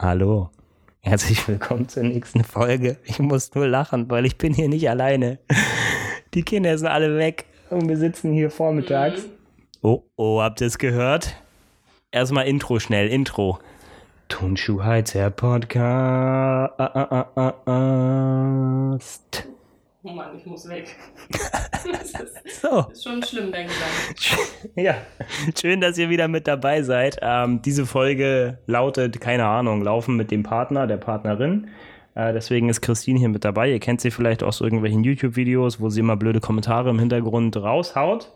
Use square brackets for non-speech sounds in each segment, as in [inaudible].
Hallo. Herzlich willkommen zur nächsten Folge. Ich muss nur lachen, weil ich bin hier nicht alleine. Die Kinder sind alle weg und wir sitzen hier vormittags. Oh, oh, habt ihr es gehört? Erstmal Intro schnell, Intro. Tonschuhheizer Podcast. Oh Mann, ich muss weg. [laughs] das ist, So. ist schon schlimm, dein Gesang. [laughs] Ja, schön, dass ihr wieder mit dabei seid. Ähm, diese Folge lautet, keine Ahnung, Laufen mit dem Partner, der Partnerin. Äh, deswegen ist Christine hier mit dabei. Ihr kennt sie vielleicht aus irgendwelchen YouTube-Videos, wo sie immer blöde Kommentare im Hintergrund raushaut.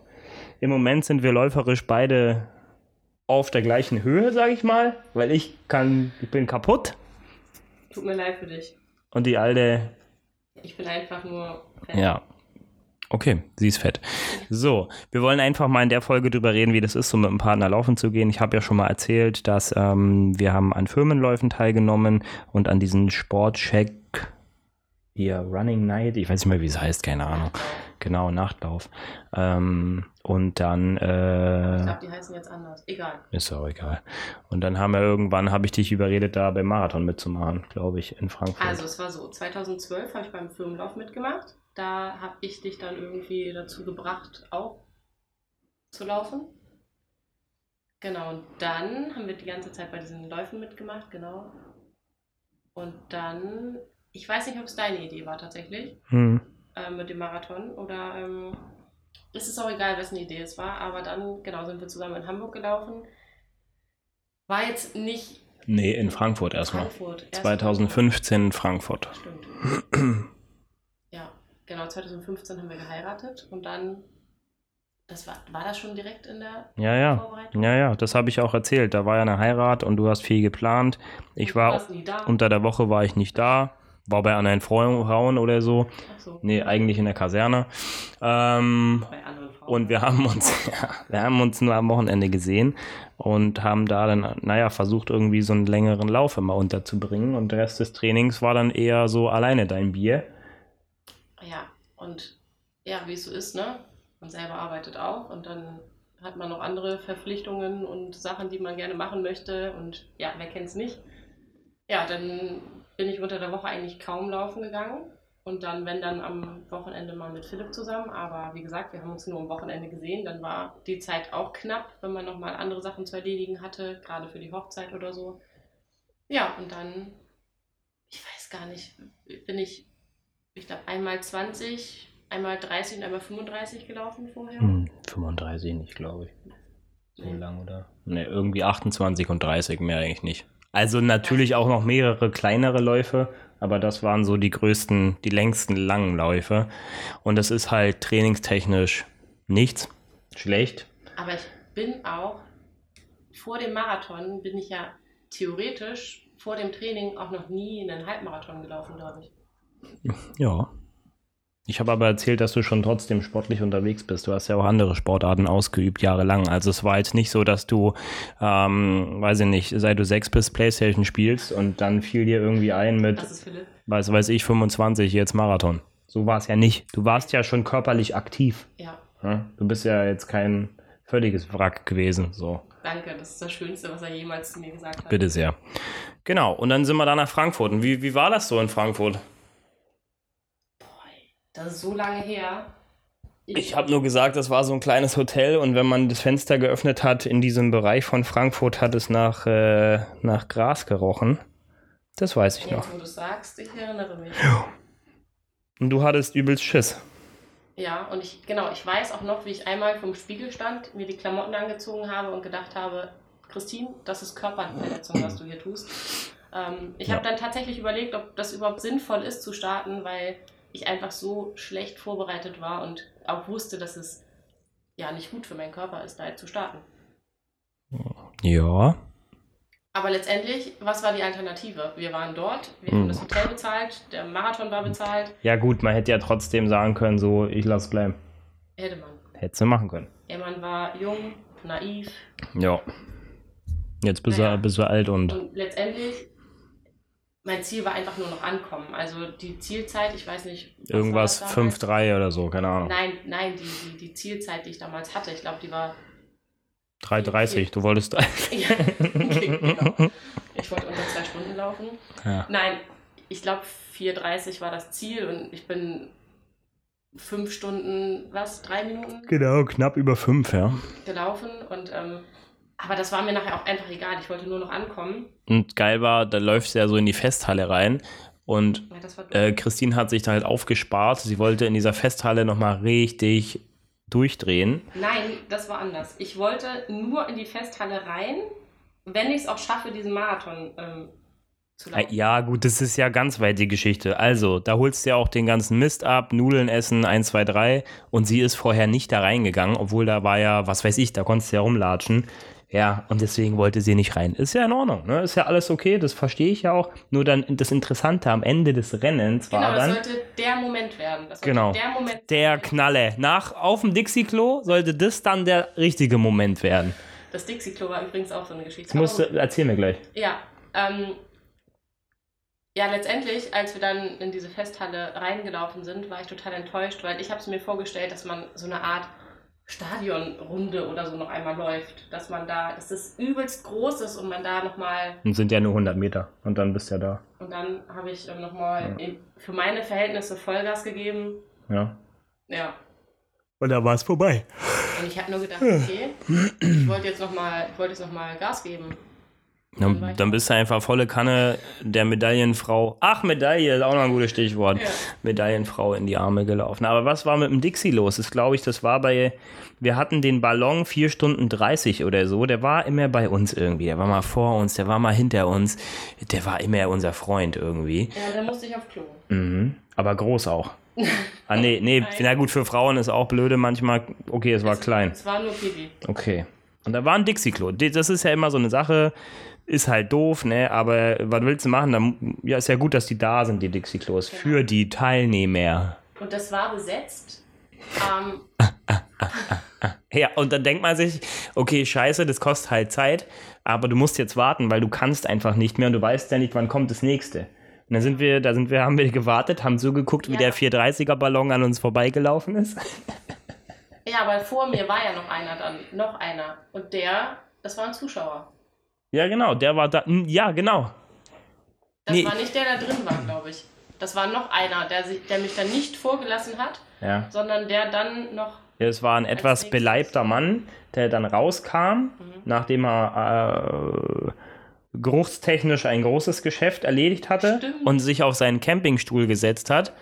Im Moment sind wir läuferisch beide auf der gleichen Höhe, sage ich mal, weil ich kann, ich bin kaputt Tut mir leid für dich. und die alte Ich bin einfach nur Fan. Ja. Okay, sie ist fett. So, wir wollen einfach mal in der Folge drüber reden, wie das ist, so mit einem Partner laufen zu gehen. Ich habe ja schon mal erzählt, dass ähm, wir haben an Firmenläufen teilgenommen und an diesen Sportcheck, hier Running Night, ich weiß nicht mehr, wie es heißt, keine Ahnung. Genau, Nachtlauf. Ähm, und dann, Ich äh, glaube, die heißen jetzt anders. Egal. ist auch egal. Und dann haben wir irgendwann, habe ich dich überredet, da beim Marathon mitzumachen, glaube ich, in Frankfurt. Also, es war so: 2012 habe ich beim Firmenlauf mitgemacht. Da habe ich dich dann irgendwie dazu gebracht, auch zu laufen. Genau, und dann haben wir die ganze Zeit bei diesen Läufen mitgemacht, genau. Und dann, ich weiß nicht, ob es deine Idee war tatsächlich. hm. äh, mit dem Marathon oder ähm, es ist auch egal, wessen Idee es war, aber dann, genau, sind wir zusammen in Hamburg gelaufen. War jetzt nicht Nee, in Frankfurt erstmal. Frankfurt. erst 2015 in Frankfurt. Stimmt. ja, genau, 2015 haben wir geheiratet und dann, das war, war das schon direkt in der Ja, ja. Vorbereitung? Ja, ja, das habe ich auch erzählt. Da war ja eine Heirat und du hast viel geplant. Ich war unter der Woche war ich nicht da. War bei anderen Frauen oder so. Ach so, Nee, eigentlich in der Kaserne. Ähm, und wir haben uns, [laughs] ja, wir haben uns nur am Wochenende gesehen und haben da dann, naja, versucht irgendwie so einen längeren Lauf immer unterzubringen. Und der Rest des Trainings war dann eher so alleine dein Bier. Ja, und ja, wie es so ist, ne? Man selber arbeitet auch und dann hat man noch andere Verpflichtungen und Sachen, die man gerne machen möchte und ja, wer kennt's nicht? Ja, dann bin ich unter der Woche eigentlich kaum laufen gegangen und dann, wenn dann am Wochenende mal mit Philipp zusammen, aber wie gesagt, wir haben uns nur am Wochenende gesehen, dann war die Zeit auch knapp, wenn man nochmal andere Sachen zu erledigen hatte, gerade für die Hochzeit oder so. Ja, und dann, ich weiß gar nicht, bin ich ich glaube, einmal 20, einmal 30 und einmal 35 gelaufen vorher. Hm, 35 nicht, glaube ich. So Nee. lang, oder? Ne, irgendwie 28 und 30, mehr eigentlich nicht. Also natürlich auch noch mehrere kleinere Läufe, aber das waren so die größten, die längsten langen Läufe. Und das ist halt trainingstechnisch nichts. Schlecht. Aber ich bin auch, vor dem Marathon bin ich ja theoretisch vor dem Training auch noch nie einen Halbmarathon gelaufen, glaube ich. Ja. Ich habe aber erzählt, dass du schon trotzdem sportlich unterwegs bist. Du hast ja auch andere Sportarten ausgeübt, jahrelang. Also es war jetzt nicht so, dass du, ähm, weiß ich nicht, seit du sechs bist, Playstation spielst und dann fiel dir irgendwie ein mit, Philipp. weiß, weiß ich, 25 jetzt Marathon. So war es ja nicht. Du warst ja schon körperlich aktiv. Ja, ne? Du bist ja jetzt kein völliges Wrack gewesen. So, danke. Das ist das Schönste, was er jemals zu mir gesagt hat. bitte sehr. Genau, und dann sind wir da nach Frankfurt. Und wie, wie war das so in Frankfurt? Das ist so lange her. Ich habe nur gesagt, das war so ein kleines Hotel und wenn man das Fenster geöffnet hat in diesem Bereich von Frankfurt, hat es nach, äh, nach Gras gerochen. Das weiß ich noch. Jetzt, wo du sagst, ich erinnere mich. Und du hattest übelst Schiss. Ja, und ich, genau, ich weiß auch noch, wie ich einmal vom Spiegel stand, mir die Klamotten angezogen habe und gedacht habe, Christine, das ist Körperverletzung, was du hier tust. Ähm, ich Ja. habe dann tatsächlich überlegt, ob das überhaupt sinnvoll ist zu starten, weil ich einfach so schlecht vorbereitet war und auch wusste, dass es ja nicht gut für meinen Körper ist, da zu starten. Ja. Aber letztendlich, was war die Alternative? Wir waren dort, wir Hm. haben das Hotel bezahlt, der Marathon war bezahlt, Ja gut, man hätte ja trotzdem sagen können, so, ich lass bleiben. hätte man. Hättest du machen können. Ja, man war jung, naiv, Ja. Jetzt bist, Naja. du, bist du alt und Und letztendlich, mein Ziel war einfach nur noch ankommen. Also die Zielzeit, ich weiß nicht. was irgendwas war das damals? 5-3 oder so, keine Ahnung. Nein, nein, die, die, die Zielzeit, die ich damals hatte, ich glaube, die war. 3,30, du wolltest. [laughs] Ja, okay, genau. Ich wollte unter zwei Stunden gelaufen. Ja. Nein, ich glaube 4,30 war das Ziel und ich bin fünf Stunden, was, drei Minuten Genau, knapp über fünf, ja. gelaufen und ähm, aber das war mir nachher auch einfach egal. Ich wollte nur noch ankommen. Und geil war, da läufst du ja so in die Festhalle rein und Ja, äh, Christine hat sich da halt aufgespart. Sie wollte in dieser Festhalle nochmal richtig durchdrehen. Nein, das war anders. Ich wollte nur in die Festhalle rein, wenn ich es auch schaffe, diesen Marathon ähm, zu Äh, laufen. Ja, gut, das ist ja ganz weit die Geschichte. Also, da holst du ja auch den ganzen Mist ab, Nudeln essen, 1, 2, 3. Und sie ist vorher nicht da reingegangen, obwohl da war ja, was weiß ich, da konntest du ja rumlatschen. Ja, und deswegen wollte sie nicht rein. Ist ja in Ordnung, ne? Ist ja alles okay, das verstehe ich ja auch. Nur dann das Interessante am Ende des Rennens war Genau, das dann sollte der Moment werden. Das Genau. der Moment der Knalle. Nach auf dem Dixie-Klo sollte das dann der richtige Moment werden. Das Dixie-Klo war übrigens auch so eine Geschichte. Das musst du, erzähl mir gleich. Ja, ähm, ja, letztendlich, als wir dann in diese Festhalle reingelaufen sind, war ich total enttäuscht, weil ich habe es mir vorgestellt, dass man so eine Art Stadionrunde oder so noch einmal läuft. Dass man da, dass das übelst groß ist und man da nochmal, Und sind ja nur 100 Meter. Und dann bist du ja da. und dann habe ich ähm, nochmal für meine Verhältnisse Vollgas gegeben. Ja. Ja, Und da war es vorbei. und ich habe nur gedacht, okay, ich wollte jetzt nochmal, ich wollte jetzt nochmal Gas geben. Dann Dann, bist du einfach volle Kanne der Medaillenfrau. Ach, Medaille ist auch noch ein gutes Stichwort. Ja. Medaillenfrau in die Arme gelaufen. Aber was war mit dem Dixie los? Das glaube ich, das war bei. Wir hatten den Ballon 4 Stunden 30 oder so. Der war immer bei uns irgendwie. Der war mal vor uns, der war mal hinter uns. Der war immer unser Freund irgendwie. Ja, dann musste ich auf Klo. Mhm. Aber groß auch. [laughs] Ah, nee, nee, Nein. na gut, für Frauen ist auch blöde manchmal. Okay, es war Es- klein. Es war nur Pipi. Okay. Und da war ein Dixie-Klo. Das ist ja immer so eine Sache, ist halt doof, ne? Aber was willst du machen? Dann, ja, ist ja gut, dass die da sind, die Dixie-Klos, Genau. für die Teilnehmer. Und das war besetzt. Ähm, [laughs] Ja, und dann denkt man sich, okay, scheiße, das kostet halt Zeit, aber du musst jetzt warten, weil du kannst einfach nicht mehr und du weißt ja nicht, wann kommt das nächste. Und dann sind wir, da sind wir, haben wir gewartet, haben so geguckt, wie Ja. der 430er Ballon an uns vorbeigelaufen ist. ja, aber vor mir war ja noch einer dann. Noch einer. Und der, das war ein Zuschauer. Ja, genau, der war da, hm, ja, genau. Das Nee. war nicht der, der drin war, glaube ich. Das war noch einer, der, sich, der mich dann nicht vorgelassen hat, Ja. sondern der dann noch. Ja, es war ein etwas beleibter Mann, der dann rauskam, nachdem er äh, geruchstechnisch ein großes Geschäft erledigt hatte Stimmt. und sich auf seinen Campingstuhl gesetzt hat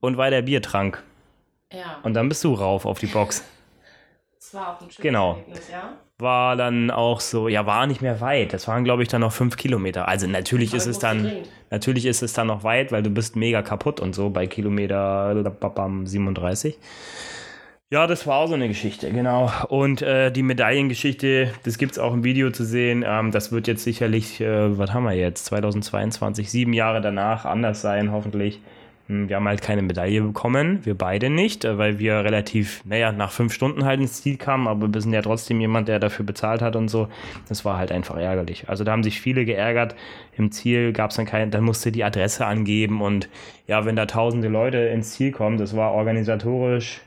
und weiter Bier trank. Ja, Und dann bist du rauf auf die Box. Das war auch ein schönes Genau. Erlebnis, ja. War dann auch so, ja, war nicht mehr weit. Das waren, glaube ich, dann noch fünf Kilometer. Also natürlich Aber ist es dann, dringend. natürlich ist es dann noch weit, weil du bist mega kaputt und so bei Kilometer babam, 37. Ja, das war auch so eine Geschichte, genau. Und äh, die Medaillengeschichte, das gibt es auch im Video zu sehen. Ähm, das wird jetzt sicherlich, äh, was haben wir jetzt, 2022, sieben Jahre danach anders sein, hoffentlich. Hm, Wir haben halt keine Medaille bekommen, wir beide nicht, äh, weil wir relativ, naja, nach fünf Stunden halt ins Ziel kamen, aber wir sind ja trotzdem jemand, der dafür bezahlt hat und so. Das war halt einfach ärgerlich. Also da haben sich viele geärgert. Im Ziel gab es dann keine, dann musste die Adresse angeben und ja, wenn da tausende Leute ins Ziel kommen, das war organisatorisch,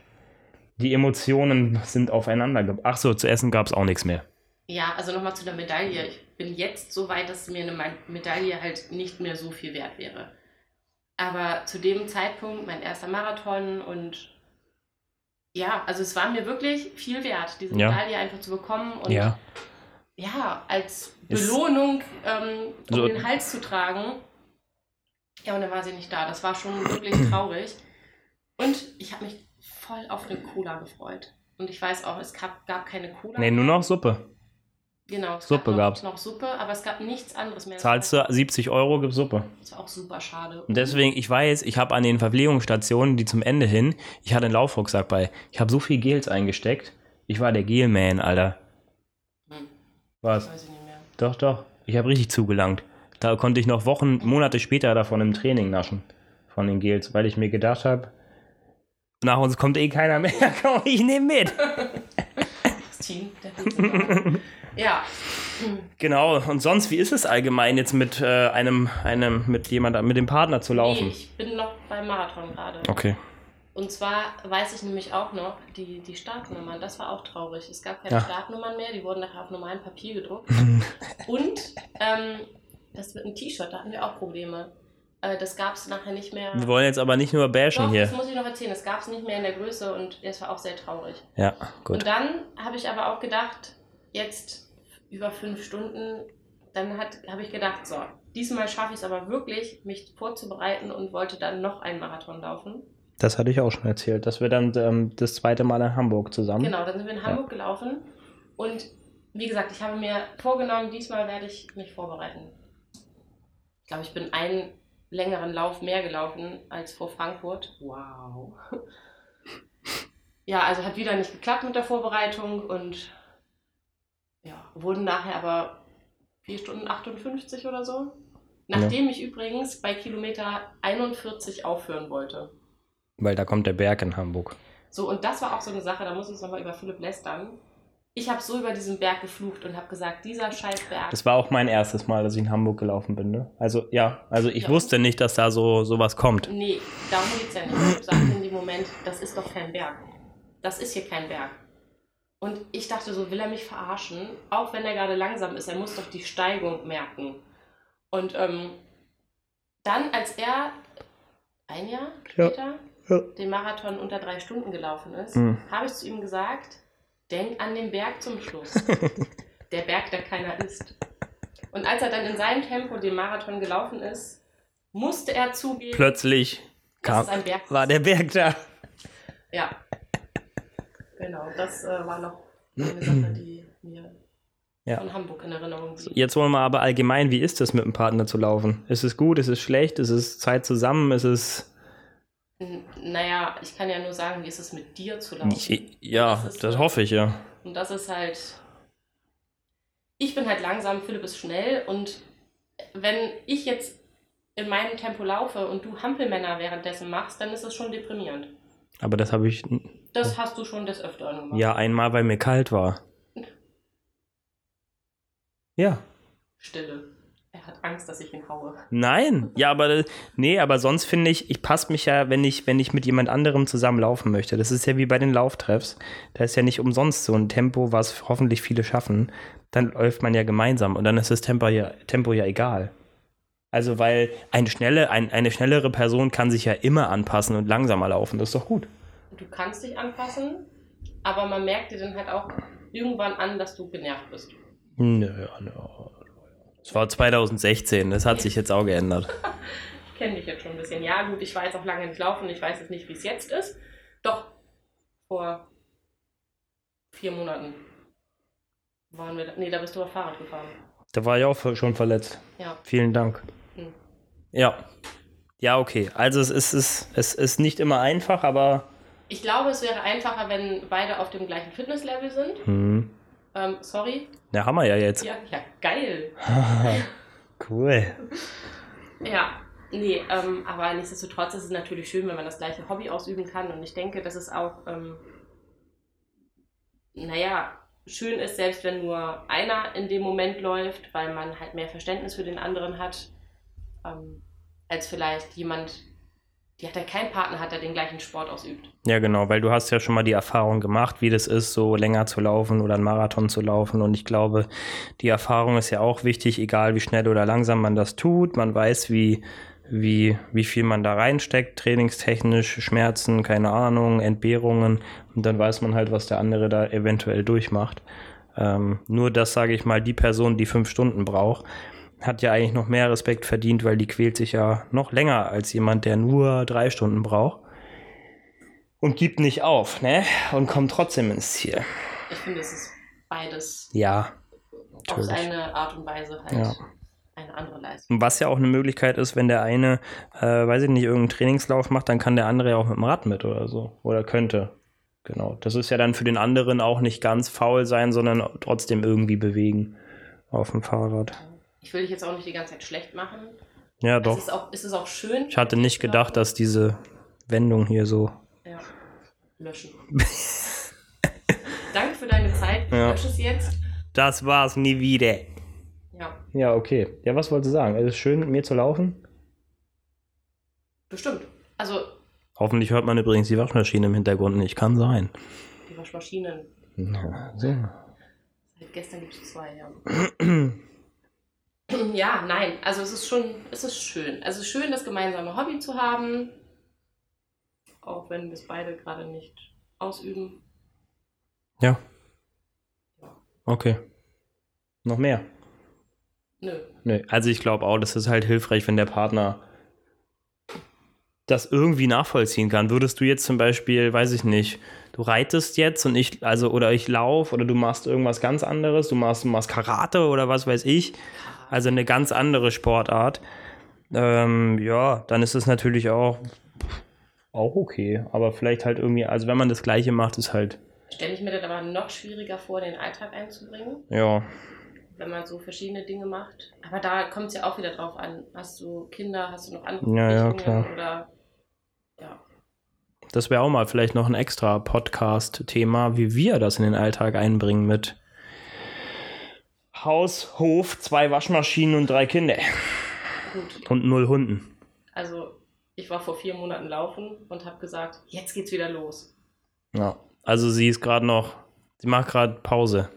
die Emotionen sind aufeinander. Ach so, zu essen gab es auch nichts mehr. Ja, also nochmal zu der Medaille. Ich bin jetzt so weit, dass mir eine Me- Medaille halt nicht mehr so viel wert wäre. Aber zu dem Zeitpunkt, mein erster Marathon und ja, also es war mir wirklich viel wert, diese Ja. Medaille einfach zu bekommen und Ja. ja, als Belohnung ähm, um So- den Hals zu tragen. Ja, und dann war sie nicht da. Das war schon wirklich [clears throat] traurig. Und ich habe mich voll auf eine Cola gefreut. Und ich weiß auch, es gab, gab keine Cola. Nee, nur noch Suppe. Genau, es Suppe gab noch, gab's. noch Suppe, aber es gab nichts anderes mehr. Zahlst du 70 Euro, gibt Suppe. Das war auch super schade. Und deswegen, ich weiß, ich habe an den Verpflegungsstationen, die zum Ende hin, ich hatte einen Laufrucksack bei. Ich habe so viel Gels eingesteckt. Ich war der Gelman, Alter. Hm, Was? weiß ich nicht mehr. Doch, doch. Ich habe richtig zugelangt. Da konnte ich noch Wochen, Monate später davon im Training naschen. Von den Gels, weil ich mir gedacht habe, nach uns kommt eh keiner mehr. [laughs] Komm, ich nehme mit. [laughs] Riesenwagen. [laughs] Ja, Genau. Und sonst, wie ist es allgemein jetzt mit äh, einem, einem, mit jemand, mit dem Partner zu nee, laufen? ich bin noch beim Marathon gerade. Okay. Und zwar weiß ich nämlich auch noch, die, die Startnummern, das war auch traurig. Es gab keine Ja. Startnummern mehr, die wurden nachher auf normalem Papier gedruckt. [laughs] Und ähm, Das wird ein T-Shirt, da hatten wir auch Probleme. Äh, das gab es nachher nicht mehr. Wir wollen jetzt aber nicht nur bashen Doch, hier. das muss ich noch erzählen. Das gab es nicht mehr in der Größe und es war auch sehr traurig. Ja, gut. Und dann habe ich aber auch gedacht, jetzt über fünf Stunden, dann habe ich gedacht, so, diesmal schaffe ich es aber wirklich, mich vorzubereiten und wollte dann noch einen Marathon laufen. Das hatte ich auch schon erzählt, dass wir dann ähm, das zweite Mal in Hamburg zusammen. Genau, dann sind wir in Hamburg gelaufen und wie gesagt, ich habe mir vorgenommen, diesmal werde ich mich vorbereiten. Ich glaube, ich bin einen längeren Lauf mehr gelaufen als vor Frankfurt. Wow. Ja, also hat wieder nicht geklappt mit der Vorbereitung und ja, wurden nachher aber 4 Stunden 58 oder so. Nachdem ich übrigens bei Kilometer 41 aufhören wollte. Weil da kommt der Berg in Hamburg. So, und das war auch so eine Sache, da muss ich nochmal über Philipp lästern. Ich habe so über diesen Berg geflucht und habe gesagt, dieser scheiß Berg. Das war auch mein erstes Mal, dass ich in Hamburg gelaufen bin. Ne? Also ja, also ich Ja. wusste nicht, dass da so sowas kommt. Nee, darum geht's ja nicht. Ich sagte in dem Moment, das ist doch kein Berg. Das ist hier kein Berg. Und ich dachte so, will er mich verarschen? Auch wenn er gerade langsam ist, er muss doch die Steigung merken. Und ähm, dann, als er ein Jahr Ja. später Ja. den Marathon unter drei Stunden gelaufen ist, Mhm. habe ich zu ihm gesagt, denk an den Berg zum Schluss. [laughs] der Berg, der keiner ist. Und als er dann in seinem Tempo den Marathon gelaufen ist, musste er zugeben, Plötzlich dass kam, war der Berg da. Ja. Genau, das äh, war noch eine Sache, die mir Ja. von Hamburg in Erinnerung blieb. Jetzt wollen wir aber allgemein, wie ist es mit dem Partner zu laufen? Ist es gut, ist es schlecht, ist es Zeit zusammen, ist es... Naja, ich kann ja nur sagen, wie ist es mit dir zu laufen? Ja, Das das hoffe ich ja. Und das ist halt. Ich bin halt langsam, Philipp ist schnell und wenn ich jetzt in meinem Tempo laufe und du Hampelmänner währenddessen machst, dann ist es schon deprimierend. Aber das habe ich Das hast du schon des Öfteren gemacht. ja einmal, weil mir kalt war. Ja. Stille. Hat Angst, dass ich ihn haue. Nein, ja, aber nee, aber sonst finde ich, ich passe mich ja, wenn ich, wenn ich mit jemand anderem zusammen laufen möchte. Das ist ja wie bei den Lauftreffs. Da ist ja nicht umsonst so ein Tempo, was hoffentlich viele schaffen. Dann läuft man ja gemeinsam und dann ist das Tempo ja, Tempo ja egal. Also, weil eine schnelle, ein, eine schnellere Person kann sich ja immer anpassen und langsamer laufen. Das ist doch gut. Du kannst dich anpassen, aber man merkt dir dann halt auch irgendwann an, dass du genervt bist. Nö, nö. Das war 2016, das hat sich jetzt auch geändert. [laughs] Ich kenne dich jetzt schon ein bisschen. Ja, gut, ich war jetzt auch lange nicht laufen, ich weiß jetzt nicht, wie es jetzt ist. Doch, vor vier Monaten waren wir. da- Nee, da bist du auf Fahrrad gefahren. Da war ich auch schon verletzt. Ja. Vielen Dank. Hm. Ja. Ja, okay. Also es ist, es, es ist nicht immer einfach, aber. Ich glaube, es wäre einfacher, wenn beide auf dem gleichen Fitnesslevel sind. Hm. Ähm, sorry. Ja, haben wir ja jetzt. Ja, ja, geil. [laughs] cool. Ja, nee, ähm, aber nichtsdestotrotz ist es natürlich schön, wenn man das gleiche Hobby ausüben kann. Und ich denke, dass es auch, ähm, naja, schön ist, selbst wenn nur einer in dem Moment läuft, weil man halt mehr Verständnis für den anderen hat, ähm, als vielleicht jemand, die hat ja keinen Partner hat, der den gleichen Sport ausübt. Ja, genau, weil du hast ja schon mal die Erfahrung gemacht, wie das ist, so länger zu laufen oder einen Marathon zu laufen. Und ich glaube, die Erfahrung ist ja auch wichtig, egal wie schnell oder langsam man das tut. Man weiß, wie, wie, wie viel man da reinsteckt, trainingstechnisch, Schmerzen, keine Ahnung, Entbehrungen. Und dann weiß man halt, was der andere da eventuell durchmacht. Ähm, nur das, sage ich mal, die Person, die fünf Stunden braucht, hat ja eigentlich noch mehr Respekt verdient, weil die quält sich ja noch länger als jemand, der nur drei Stunden braucht und gibt nicht auf, ne? Und kommt trotzdem ins Ziel. Ich finde, es ist beides Ja, auf seine Art und Weise halt Ja. eine andere Leistung. Was ja auch eine Möglichkeit ist, wenn der eine, äh, weiß ich nicht, irgendeinen Trainingslauf macht, dann kann der andere ja auch mit dem Rad mit oder so. Oder könnte. Genau. Das ist ja dann für den anderen auch nicht ganz faul sein, sondern trotzdem irgendwie bewegen auf dem Fahrrad. Ich will dich jetzt auch nicht die ganze Zeit schlecht machen. Ja, Es doch. ist auch, es ist auch schön. Ich hatte nicht gedacht, dass diese Wendung hier so. Ja. Löschen. Danke für deine Zeit. Ich Ja. lösche es jetzt. Das war's nie wieder. Ja, Ja, okay. Ja, was wolltest du sagen? Es ist schön, mit mir zu laufen. bestimmt. Also, Hoffentlich hört man übrigens die Waschmaschine im Hintergrund nicht. Kann sein. die Waschmaschinen. Ja, so. Seit gestern gibt es zwei, ja. [clears throat] Ja, nein, also es ist schon, es ist schön. Also es ist schön, das gemeinsame Hobby zu haben, auch wenn wir es beide gerade nicht ausüben. Ja. Okay. Noch mehr? Nö. Nö. Also ich glaube auch, das ist halt hilfreich, wenn der Partner das irgendwie nachvollziehen kann. Würdest du jetzt zum Beispiel, weiß ich nicht, du reitest jetzt und ich, also, oder ich laufe oder du machst irgendwas ganz anderes, du machst, du machst Karate oder was weiß ich, also eine ganz andere Sportart, ähm, ja, dann ist es natürlich auch, auch okay. Aber vielleicht halt irgendwie, also wenn man das Gleiche macht, ist halt, Stelle ich mir das aber noch schwieriger vor, den Alltag einzubringen, ja, wenn man so verschiedene Dinge macht. Aber da kommt es ja auch wieder drauf an. Hast du Kinder, hast du noch andere Ja, ja, klar. oder ja. das wäre auch mal vielleicht noch ein extra Podcast-Thema, wie wir das in den Alltag einbringen mit Haus, Hof, zwei Waschmaschinen und drei Kinder Gut. und null Hunden. Also ich war vor vier Monaten laufen und habe gesagt, jetzt geht's wieder los. Ja, also sie ist gerade noch, sie macht gerade Pause.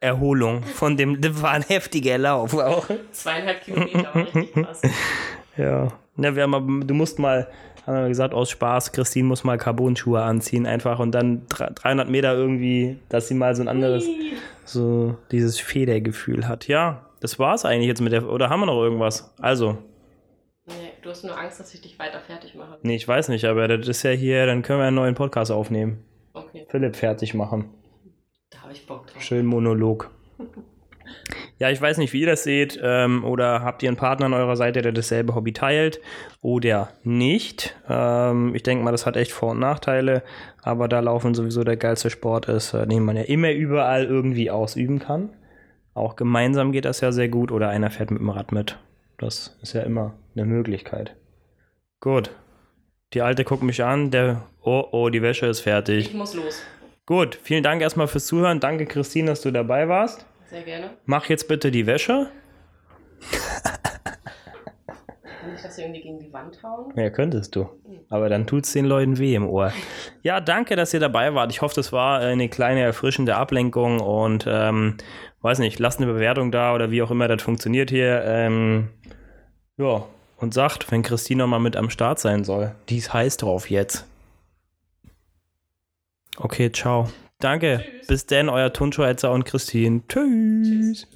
Erholung von dem, [laughs] das war ein heftiger Lauf auch. Zweieinhalb Kilometer war richtig krass. [laughs] Ja. ja wir haben, aber- du musst mal, haben wir gesagt, aus Spaß, Christine muss mal Carbon-Schuhe anziehen einfach und dann dr- 300 Meter irgendwie, dass sie mal so ein anderes, so dieses Federgefühl hat. Ja, das war's eigentlich jetzt mit der, oder haben wir noch irgendwas? Also, Nee, du hast nur Angst, dass ich dich weiter fertig mache. nee, ich weiß nicht, aber das ist ja hier, dann können wir einen neuen Podcast aufnehmen. Okay, Philipp fertig machen. da habe ich Bock drauf. Schön Monolog. Ja, ich weiß nicht, wie ihr das seht. Ähm, oder habt ihr einen Partner an eurer Seite, der dasselbe Hobby teilt oder nicht? Ähm, ich denke mal, das hat echt Vor- und Nachteile. Aber da Laufen sowieso der geilste Sport ist, äh, den man ja immer überall irgendwie ausüben kann. Auch gemeinsam geht das ja sehr gut. Oder einer fährt mit dem Rad mit. Das ist ja immer eine Möglichkeit. Gut. Die Alte guckt mich an. Der, oh, oh, die Wäsche ist fertig. Ich muss los. Gut, vielen Dank erstmal fürs Zuhören. Danke, Christine, dass du dabei warst. Sehr gerne. Mach jetzt bitte die Wäsche. Kann ich das irgendwie gegen die Wand hauen? Ja, könntest du. Aber dann tut's den Leuten weh im Ohr. Ja, danke, dass ihr dabei wart. Ich hoffe, das war eine kleine erfrischende Ablenkung und ähm, weiß nicht, lasst eine Bewertung da oder wie auch immer das funktioniert hier. Ähm, ja, und sagt, wenn Christine noch mal mit am Start sein soll. Die ist heiß drauf jetzt. Okay, ciao. Danke. Tschüss. Bis denn, euer Tonschweizer und Christine. Tschüss. Tschüss.